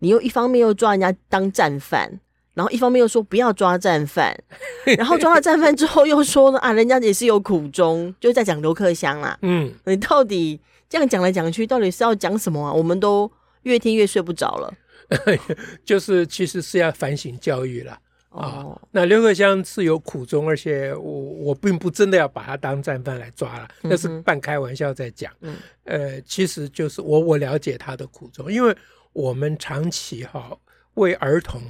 你又一方面又抓人家当战犯，然后一方面又说不要抓战犯，然后抓了战犯之后又说呢啊，人家也是有苦衷，就在讲刘克襄啦。嗯，你到底这样讲来讲去，到底是要讲什么啊？我们都越听越睡不着了。就是其实是要反省教育了哦，啊。那刘克襄是有苦衷，而且我我并不真的要把他当战犯来抓了，那是半开玩笑在讲。嗯，呃，其实就是我我了解他的苦衷，因为。我们长期哈为儿童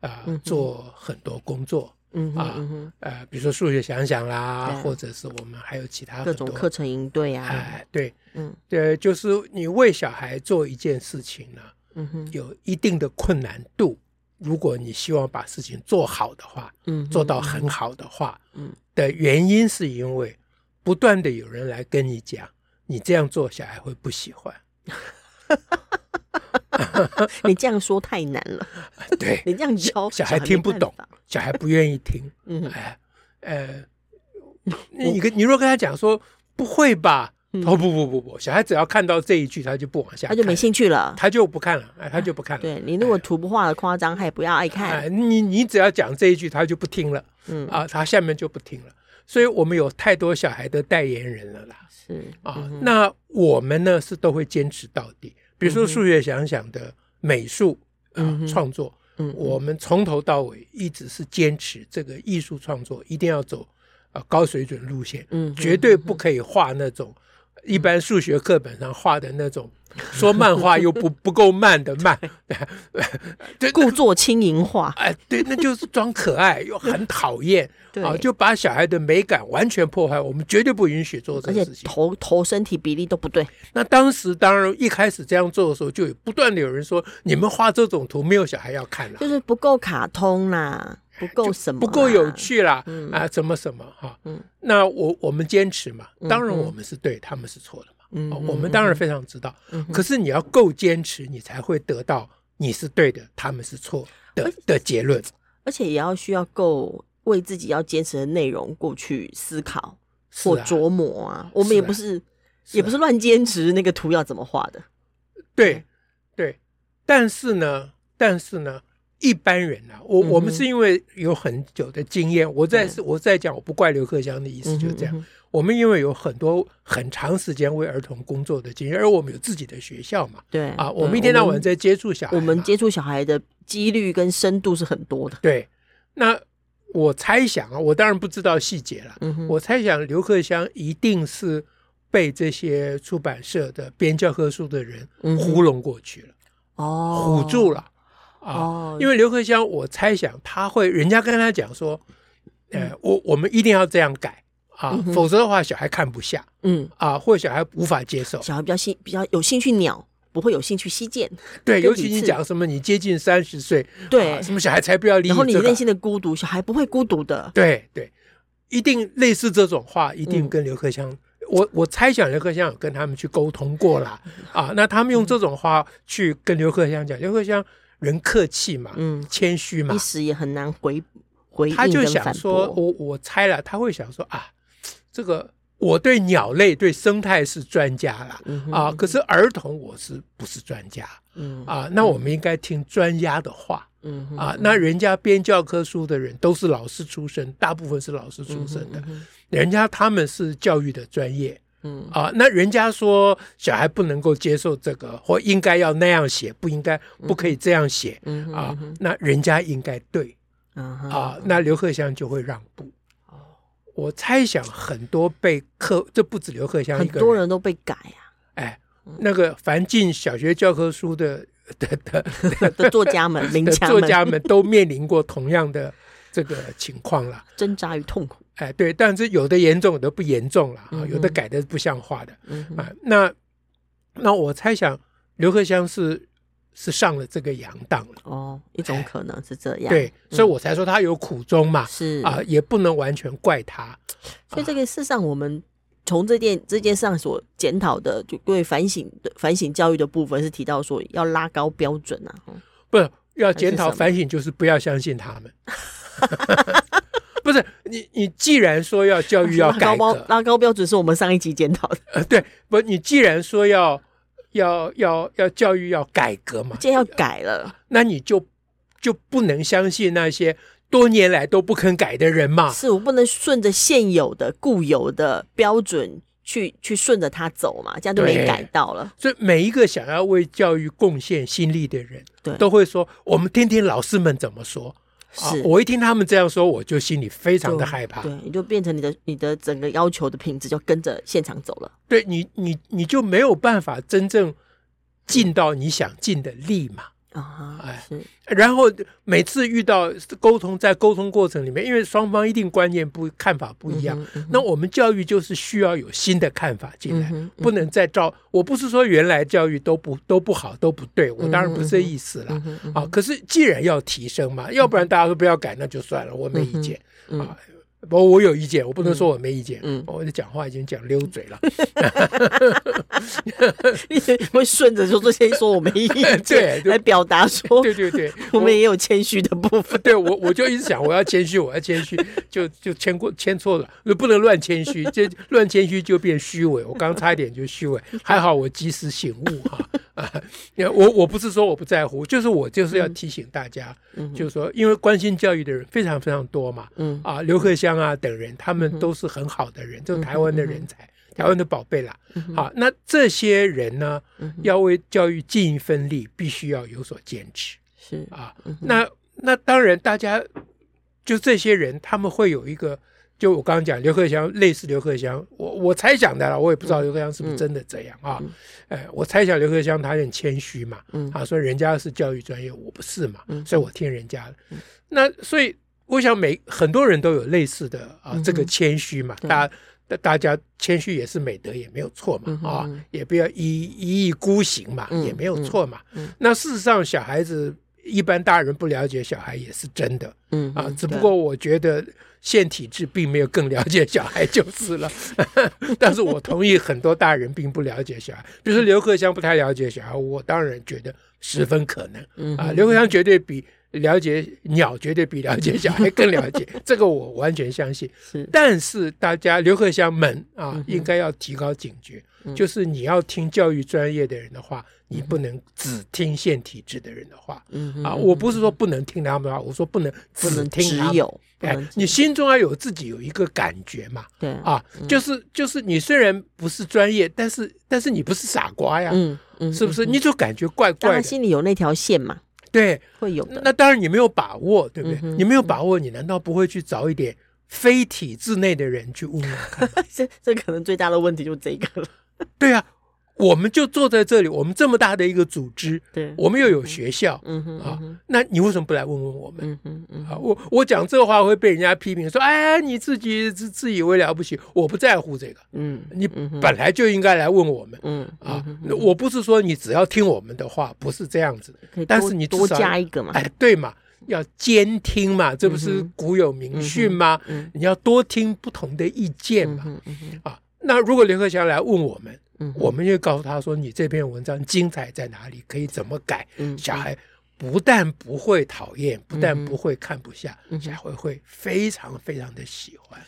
啊、呃、做很多工作，嗯啊呃，比如说数学想想啦，或者是我们还有其他各种课程应对啊，哎对，嗯。对，就是你为小孩做一件事情呢，嗯哼，有一定的困难度。如果你希望把事情做好的话，嗯，做到很好的话，嗯的原因是因为不断的有人来跟你讲，你这样做小孩会不喜欢。你这样说太难了，对，你这样教小孩听不懂，小孩不愿意听。嗯，哎，呃，你跟你若跟他讲说不会吧？哦不不不不，小孩只要看到这一句，他就不往下，他就没兴趣了，他就不看了，哎，他就不看了。对，你如果图不画的夸张，他也不要爱看。你你只要讲这一句，他就不听了。嗯啊，他下面就不听了。所以我们有太多小孩的代言人了啦。是啊，那我们呢是都会坚持到底。比如说数学想想的美术啊创作，我们从头到尾一直是坚持这个艺术创作一定要走啊高水准路线，绝对不可以画那种一般数学课本上画的那种。说漫画又不 不够慢的慢，对，故作轻盈化，哎，对，那就是装可爱又 很讨厌，对啊，就把小孩的美感完全破坏。我们绝对不允许做这个事情，头头身体比例都不对。那当时当然一开始这样做的时候，就有不断的有人说，你们画这种图没有小孩要看了，就是不够卡通啦，不够什么，不够有趣啦，嗯、啊，怎么什么哈，嗯，那我我们坚持嘛，当然我们是对，嗯、他们是错的嘛。嗯，我们当然非常知道，嗯、可是你要够坚持，你才会得到你是对的，他们是错的的结论。而且也要需要够为自己要坚持的内容过去思考或琢磨啊。啊我们也不是，是啊、也不是乱坚持那个图要怎么画的。对对，但是呢，但是呢，一般人啊，我、嗯、我们是因为有很久的经验，我在是我在讲，我不怪刘克襄的意思，就是这样。嗯我们因为有很多很长时间为儿童工作的经验，而我们有自己的学校嘛，对啊，我们一天到晚在接触小孩，我们接触小孩的几率跟深度是很多的。对，那我猜想啊，我当然不知道细节了，嗯、我猜想刘克襄一定是被这些出版社的编教科书的人糊弄过去了，哦、唬住了啊，哦、因为刘克襄，我猜想他会，人家跟他讲说，呃，我我们一定要这样改。啊，否则的话，小孩看不下，嗯啊，或者小孩无法接受。小孩比较兴比较有兴趣鸟，不会有兴趣西见。对，尤其你讲什么，你接近三十岁，对，什么小孩才不要理你。然后你内心的孤独，小孩不会孤独的。对对，一定类似这种话，一定跟刘克襄，我我猜想刘克襄有跟他们去沟通过了啊。那他们用这种话去跟刘克襄讲，刘克襄人客气嘛，嗯，谦虚嘛，一时也很难回回应。他就想说，我我猜了，他会想说啊。这个我对鸟类、对生态是专家了、嗯、啊，可是儿童我是不是专家？嗯啊，那我们应该听专家的话。嗯啊，那人家编教科书的人都是老师出身，大部分是老师出身的，人家他们是教育的专业。嗯啊，那人家说小孩不能够接受这个，或应该要那样写，不应该不可以这样写。嗯哼啊，那人家应该对。嗯啊，那刘克襄就会让步。哦我猜想很多被课，这不止刘克襄一个人，很多人都被改啊。哎，那个凡进小学教科书的的的 的作家们、名家作家们都面临过同样的这个情况了，挣扎与痛苦。哎，对，但是有的严重，有的不严重了啊，有的改的不像话的啊。那那我猜想刘克襄是是上了这个洋当了。哦，一种可能是这样。对，所以我才说他有苦衷嘛。是啊，也不能完全怪他。所以这个事实上，我们从这件这件事上所检讨的，就对反省的反省教育的部分，是提到说要拉高标准啊。不是要检讨反省，就是不要相信他们。不是你，你既然说要教育 要改革，拉高标准是我们上一集检讨的。呃，对，不，你既然说要要要要教育要改革嘛，既然要改了，那你就就不能相信那些多年来都不肯改的人嘛？是我不能顺着现有的固有的标准去去顺着他走嘛？这样就没改到了。所以每一个想要为教育贡献心力的人，对，都会说：我们听听老师们怎么说。是、啊，我一听他们这样说，我就心里非常的害怕。对，你就变成你的你的整个要求的品质就跟着现场走了。对你，你你就没有办法真正尽到你想尽的力嘛。啊，哎，是。然后每次遇到沟通，在沟通过程里面，因为双方一定观念不看法不一样，嗯嗯、那我们教育就是需要有新的看法进来，不能再照。我不是说原来教育都不都不好都不对，我当然不是这意思了、啊。可是既然要提升嘛，要不然大家都不要改，那就算了，我没意见、啊。不，我有意见，我不能说我没意见。嗯，我的讲话已经讲溜嘴了。你会顺着说说先说我没意见，对，来表达说，对对对，我们也有谦虚的部分。对我，我就一直想我要谦虚，我要谦虚，就就谦过谦错了，不能乱谦虚，这乱谦虚就变虚伪。我刚差一点就虚伪，还好我及时醒悟哈。啊，我我不是说我不在乎，就是我就是要提醒大家，嗯、就是说，因为关心教育的人非常非常多嘛，嗯。啊，刘克湘啊等人，他们都是很好的人，就、嗯、台湾的人才，嗯、台湾的宝贝啦。好、那这些人呢，嗯、要为教育尽一份力，必须要有所坚持。是。啊，嗯、那那当然，大家就这些人，他们会有一个。就我刚刚讲刘克襄，类似刘克襄，我我猜想的啦，我也不知道刘克襄是不是真的这样啊？嗯。嗯、哎，我猜想刘克襄他很谦虚嘛，嗯、啊，说人家是教育专业，我不是嘛，嗯、所以我听人家那所以我想每很多人都有类似的啊，嗯、这个谦虚嘛，嗯、大家大家谦虚也是美德，也没有错嘛，嗯、啊，也不要一一意孤行嘛，嗯、也没有错嘛。那事实上，小孩子一般大人不了解小孩也是真的，嗯啊，只不过我觉得。现体制并没有更了解小孩就是了，但是我同意很多大人并不了解小孩，比如说刘克襄不太了解小孩，我当然觉得十分可能，嗯、啊，刘克襄绝对比了解鸟，绝对比了解小孩更了解，这个我完全相信。是但是大家刘克襄们啊，嗯、应该要提高警觉。就是你要听教育专业的人的话，你不能只听现体制的人的话。嗯啊，我不是说不能听他们的话，我说不能只听他们。只有哎，你心中要有自己有一个感觉嘛。对啊，就是就是你虽然不是专业，但是但是你不是傻瓜呀。嗯嗯，是不是？你就感觉怪怪的，心里有那条线嘛。对，会有的。那当然你没有把握，对不对？你没有把握，你难道不会去找一点非体制内的人去问问看？这这可能最大的问题就是这个了。对呀、啊，我们就坐在这里，我们这么大的一个组织，对，我们又有学校，嗯哼，啊，那你为什么不来问问我们？嗯哼，嗯，啊，我我讲这话会被人家批评说，哎，你自己自自以为了不起，我不在乎这个，嗯，你本来就应该来问我们，嗯啊，我不是说你只要听我们的话，不是这样子，但是你多加一个嘛，哎，对嘛，要兼听嘛，这不是古有名训吗？你要多听不同的意见嘛，啊。那如果刘克强来问我们，嗯、我们就告诉他说：“你这篇文章精彩在哪里？可以怎么改？”嗯、小孩不但不会讨厌，不但不会看不下，小孩会非常非常的喜欢。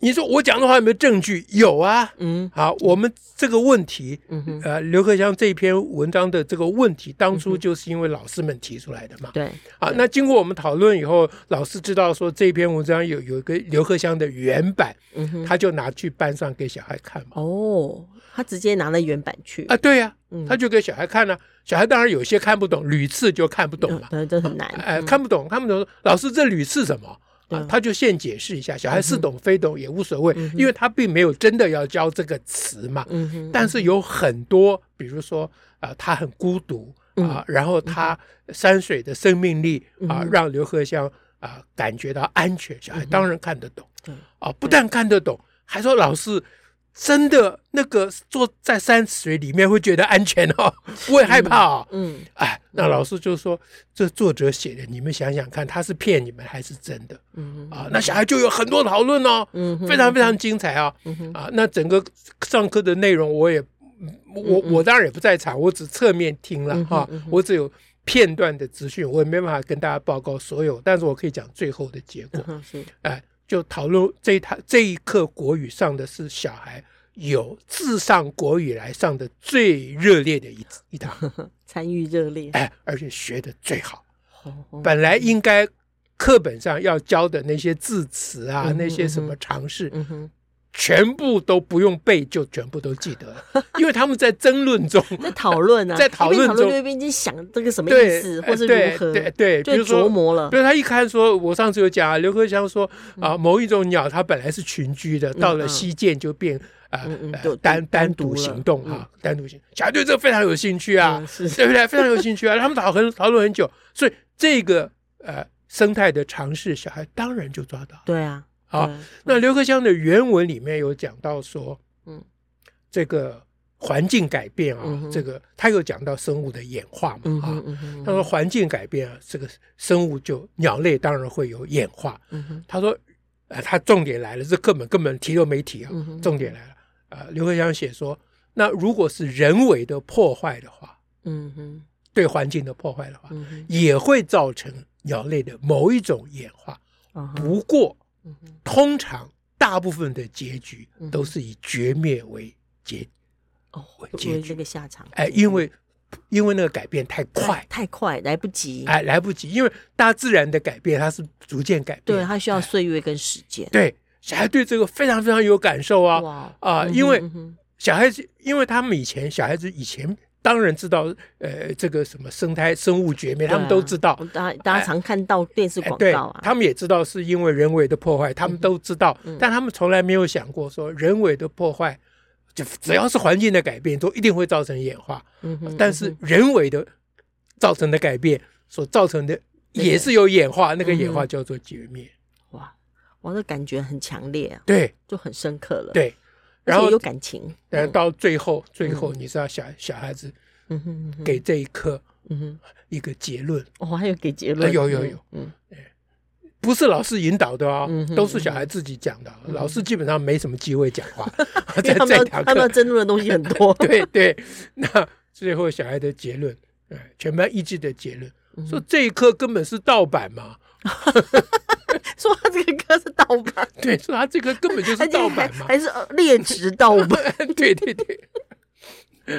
你说我讲的话有没有证据？有啊。嗯，好，我们这个问题，呃，刘克襄这篇文章的这个问题，当初就是因为老师们提出来的嘛。对、嗯。啊，那经过我们讨论以后，老师知道说这篇文章有有一个刘克襄的原版，嗯、他就拿去班上给小孩看嘛。哦，他直接拿了原版去啊？对呀、他就给小孩看了、啊。小孩当然有些看不懂，屡次就看不懂嘛。对、嗯，这很难。哎、呃，看不懂，看不懂。老师，这屡次什么？啊，他就先解释一下，小孩似懂非懂也无所谓，嗯、因为他并没有真的要教这个词嘛。嗯、哼但是有很多，比如说啊、呃，他很孤独啊，嗯、然后他山水的生命力、啊，让刘荷香啊感觉到安全。小孩当然看得懂。嗯、啊，不但看得懂，还说老师真的那个坐在山水里面会觉得安全哦，不 会害怕哦。嗯，嗯哎，那老师就说，这作者写的，你们想想看，他是骗你们还是真的？嗯啊，那小孩就有很多讨论哦，嗯，非常非常精彩啊。嗯啊，那整个上课的内容我也，我我当然也不在场，我只侧面听了哈，我只有片段的资讯，我也没办法跟大家报告所有，但是我可以讲最后的结果。是，哎。就讨论这一堂这一课国语上的是小孩有自上国语来上的最热烈的一一堂，参与热烈，哎，而且学的最好。本来应该课本上要教的那些字词啊，嗯、那些什么常识。嗯哼全部都不用背，就全部都记得了，因为他们在争论中，在讨论啊，在讨论中，一边在想这个什么意思，或是如何，对对，就琢磨了。比如他一看说，我上次有讲啊，刘克襄说啊，某一种鸟它本来是群居的，到了西涧就变啊单单独行动啊，单独行。小孩对这个非常有兴趣啊，对不对？非常有兴趣啊，他们讨很讨论很久，所以这个呃生态的尝试，小孩当然就抓到。对啊。好，那刘克襄的原文里面有讲到说，嗯，这个环境改变啊，这个他有讲到生物的演化嘛，啊，他说环境改变啊，这个生物就鸟类当然会有演化。他说，呃，他重点来了，这根本根本提都没提啊，重点来了，啊，刘克襄写说，那如果是人为的破坏的话，嗯哼，对环境的破坏的话，也会造成鸟类的某一种演化，不过。通常大部分的结局都是以绝灭为结哦，为这个下场。哎，因为因为那个改变太快，太快来不及，哎，来不及。因为大自然的改变它是逐渐改变，对，它需要岁月跟时间。对，小孩对这个非常非常有感受啊啊！因为小孩子，因为他们以前小孩子以前。当然知道，呃，这个什么生态生物绝灭，他们都知道。大大家常看到电视广告啊，他们也知道是因为人为的破坏，他们都知道。但他们从来没有想过说，人为的破坏，就只要是环境的改变，都一定会造成演化。但是人为的造成的改变所造成的也是有演化，那个演化叫做绝灭。哇，我的感觉很强烈啊，对，就很深刻了。对。然后有感情，但到最后，最后你知道小小孩子，嗯哼给这一刻，嗯哼，一个结论。哦，还有给结论，有有有，嗯，不是老师引导的哦，都是小孩自己讲的。老师基本上没什么机会讲话 在这堂课，他们争论的东西很多。对对，那最后小孩的结论，全班一致的结论，说这一课根本是盗版嘛。说他这个歌是盗版，对，说他这个根本就是盗版嘛，还是劣质盗版？对对对。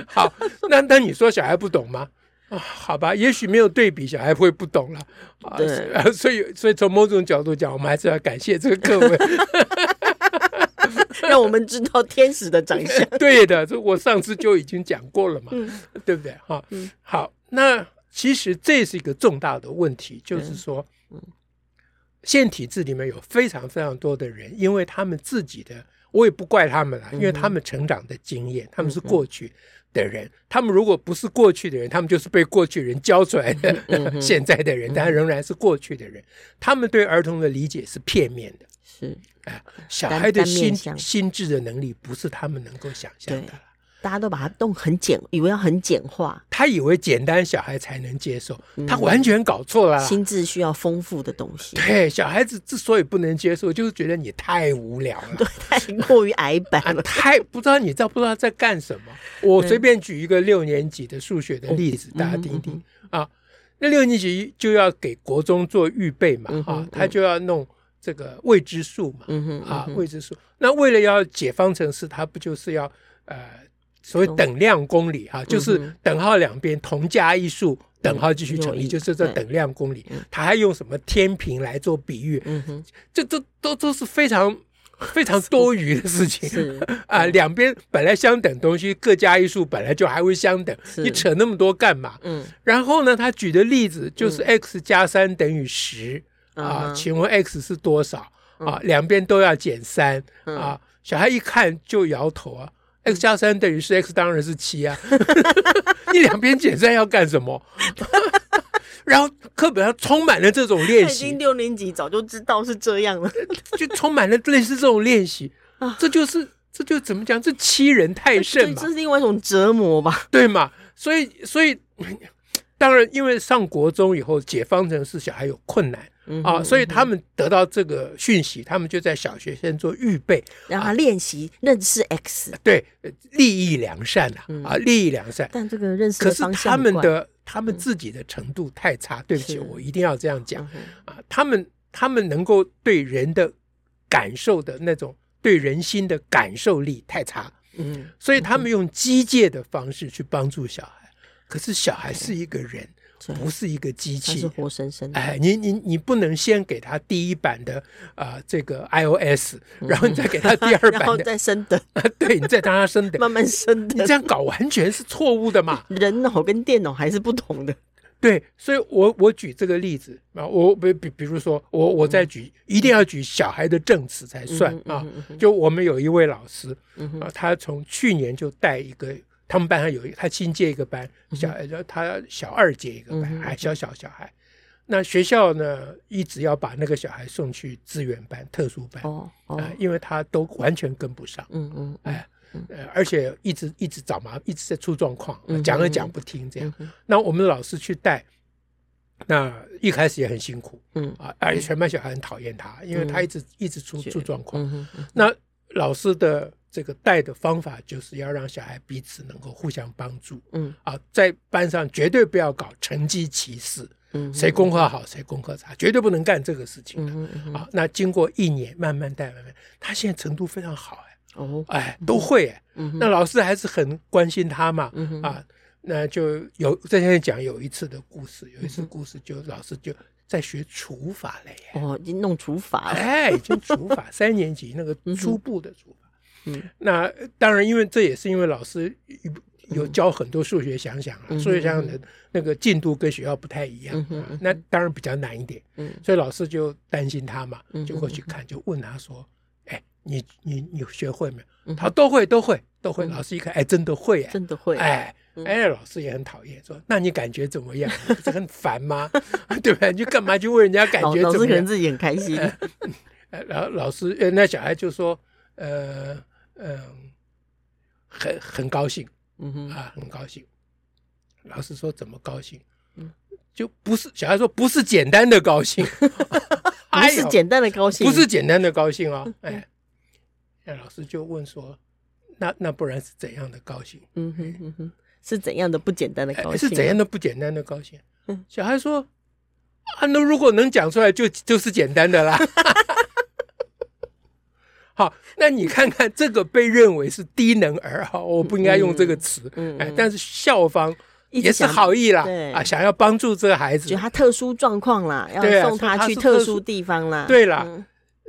好，那那你说小孩不懂吗？啊，好吧，也许没有对比，小孩会不懂了。啊，对所以所以从某种角度讲，我们还是要感谢这个课文，让我们知道天使的长相。对的，这我上次就已经讲过了嘛，嗯、对不对？哈，嗯、好，那其实这是一个重大的问题，就是说，嗯。现体制里面有非常非常多的人，因为他们自己的，我也不怪他们了，因为他们成长的经验，他们是过去的人，他们如果不是过去的人，他们就是被过去人教出来的 现在的人，但仍然是过去的人，他们对儿童的理解是片面的，是，哎，小孩的心心智的能力不是他们能够想象的。大家都把它弄很简，以为要很简化。他以为简单小孩才能接受，他完全搞错了。心智需要丰富的东西。对，小孩子之所以不能接受，就是觉得你太无聊了，对，太过于矮板了，太不知道你知道不知道在干什么。我随便举一个六年级的数学的例子，大家听听啊。那六年级就要给国中做预备嘛，啊，他就要弄这个未知数嘛，啊，未知数。那为了要解方程式，他不就是要呃。所谓等量公理哈，就是等号两边同加一数，等号继续乘以，就是这等量公理。他还用什么天平来做比喻？这都都都是非常非常多余的事情。啊，两边本来相等东西各加一数，本来就还会相等，你扯那么多干嘛？嗯。然后呢，他举的例子就是 x 加三等于十啊，请问 x 是多少啊？两边都要减三啊，小孩一看就摇头啊。X 加三等于是 x，当然是七啊！你两边减三要干什么？然后课本上充满了这种练习。已经六年级早就知道是这样了，就充满了类似这种练习啊！这就是这就怎么讲？这欺人太甚嘛，这是另外一种折磨吧？对嘛？所以，所以当然，因为上国中以后，解方程式小孩有困难。啊，所以他们得到这个讯息，他们就在小学先做预备，让他练习认识 x，对，利益良善啊，啊，利益良善。但这个认识可是他们的他们自己的程度太差，对不起，我一定要这样讲啊，他们他们能够对人的感受的那种对人心的感受力太差，嗯，所以他们用机械的方式去帮助小孩，可是小孩是一个人。不是一个机器，是活生生的。哎，你你你不能先给他第一版的啊、呃，这个 iOS，然后你再给他第二版的，然后再升等。对，你再让他升等，慢慢升等。你这样搞完全是错误的嘛？人脑跟电脑还是不同的。对，所以我我举这个例子啊，我比比比如说，我我再举，嗯、一定要举小孩的证词才算、嗯、啊。就我们有一位老师、嗯、啊，他从去年就带一个。他们班上有一，他新接一个班，小他小二接一个班，还小小小孩。那学校呢，一直要把那个小孩送去资源班、特殊班，啊，因为他都完全跟不上，嗯嗯，哎，呃，而且一直一直找麻，一直在出状况，讲也讲不听，这样。那我们老师去带，那一开始也很辛苦，嗯。啊，而且全班小孩很讨厌他，因为他一直一直出出状况。那老师的。这个带的方法就是要让小孩彼此能够互相帮助，嗯。啊，在班上绝对不要搞成绩歧视，嗯，谁功课好谁功课差，绝对不能干这个事情的，嗯嗯啊。那经过一年慢慢带，慢慢，他现在程度非常好，哎，哦，哎，都会，哎，那老师还是很关心他嘛，啊，那就有在现在讲有一次的故事，有一次故事就老师就在学除法了耶，哦，已经弄除法了，哎，已经除法，三年级那个初步的除法。嗯，那当然，因为这也是因为老师有教很多数学想想啊，数学想想的那个进度跟学校不太一样，那当然比较难一点。嗯，所以老师就担心他嘛，就过去看，就问他说：“哎，你你你学会没有？”他：“都会，都会，都会。”老师一看，哎，真的会，真的会。哎哎，老师也很讨厌，说：“那你感觉怎么样？不是很烦吗？对不对？你干嘛去问人家感觉怎么样？”老师可能自己很开心。然后老师，呃，那小孩就说：“呃。”嗯，很很高兴，嗯哼啊，很高兴。老师说怎么高兴？嗯，就不是小孩说 不是简单的高兴，不是简单的高兴，不是简单的高兴哦。哎，那老师就问说，那那不然是怎样的高兴？嗯哼嗯哼，是怎样的不简单的高兴？是怎样的不简单的高兴？嗯，小孩说啊，那如果能讲出来，就就是简单的啦。好，那你看看这个被认为是低能儿哈，我不应该用这个词，嗯，哎，但是校方也是好意啦，啊，想要帮助这个孩子，就他特殊状况啦，要送他去特殊地方啦，对啦。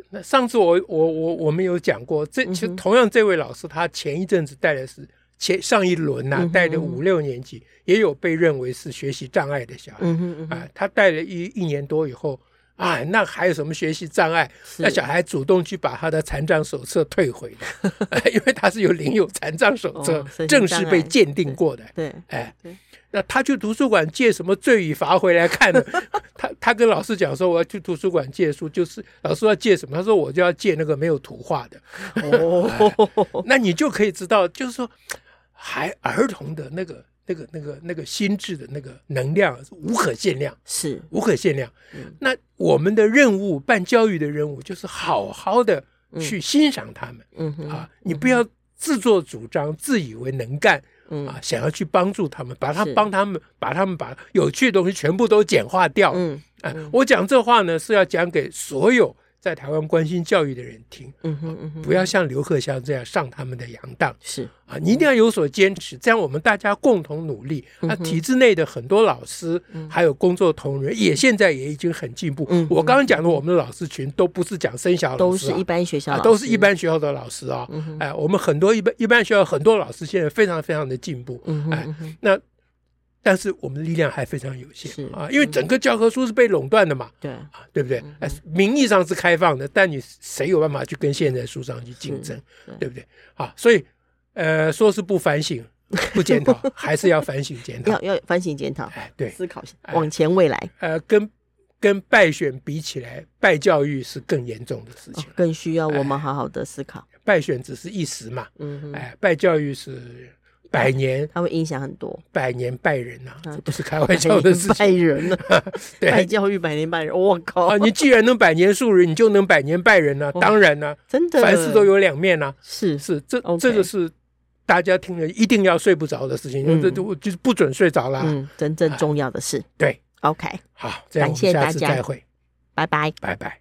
那上次我我我我们有讲过，这其实同样这位老师，他前一阵子带的是前上一轮呐，带的五六年级，也有被认为是学习障碍的小孩，啊，他带了一一年多以后。啊，那还有什么学习障碍？那小孩主动去把他的残障手册退回的，因为他是有领有残障手册，正式被鉴定过的。对，哎，那他去图书馆借什么罪与罚回来看呢？他他跟老师讲说，我要去图书馆借书，就是老师要借什么？他说我就要借那个没有图画的。哦，那你就可以知道，就是说，还儿童的那个。那个、那个、那个心智的那个能量是无可限量，是无可限量。嗯、那我们的任务，办教育的任务，就是好好的去欣赏他们。嗯啊，你不要自作主张，自以为能干。嗯啊，想要去帮助他们，把他帮他们，把他们把有趣的东西全部都简化掉。嗯，啊，我讲这话呢，是要讲给所有。在台湾关心教育的人听，嗯哼嗯哼，不要像刘克襄这样上他们的洋当，是啊，你一定要有所坚持，这样我们大家共同努力。那体制内的很多老师，还有工作同仁，也现在也已经很进步。我刚刚讲的，我们的老师群都不是讲生小老师，都是一般学校，都是一般学校的老师啊。哎，我们很多一般一般学校很多老师现在非常非常的进步。哎，那。但是我们的力量还非常有限啊，因为整个教科书是被垄断的嘛，对啊，对不对？哎，名义上是开放的，但你谁有办法去跟现在书上去竞争，对不对？啊，所以呃，说是不反省、不检讨，还是要反省检讨，要要反省检讨，哎，对，思考往前未来。呃，跟跟败选比起来，败教育是更严重的事情，更需要我们好好的思考。败选只是一时嘛，嗯，哎，败教育是百年，它会影响很多，百年拜人呐、这不是开玩笑的事情。拜人呐、啊？对，拜教育百年拜人，我靠！啊，你既然能百年树人，你就能百年拜人呐、啊？当然呢、啊，真的，凡事都有两面呐。是是，这 Okay 这个是大家听了一定要睡不着的事情，这就、嗯、就是不准睡着啦。嗯，真正重要的事，对，OK，好，这样我们下次再会，拜拜，拜拜。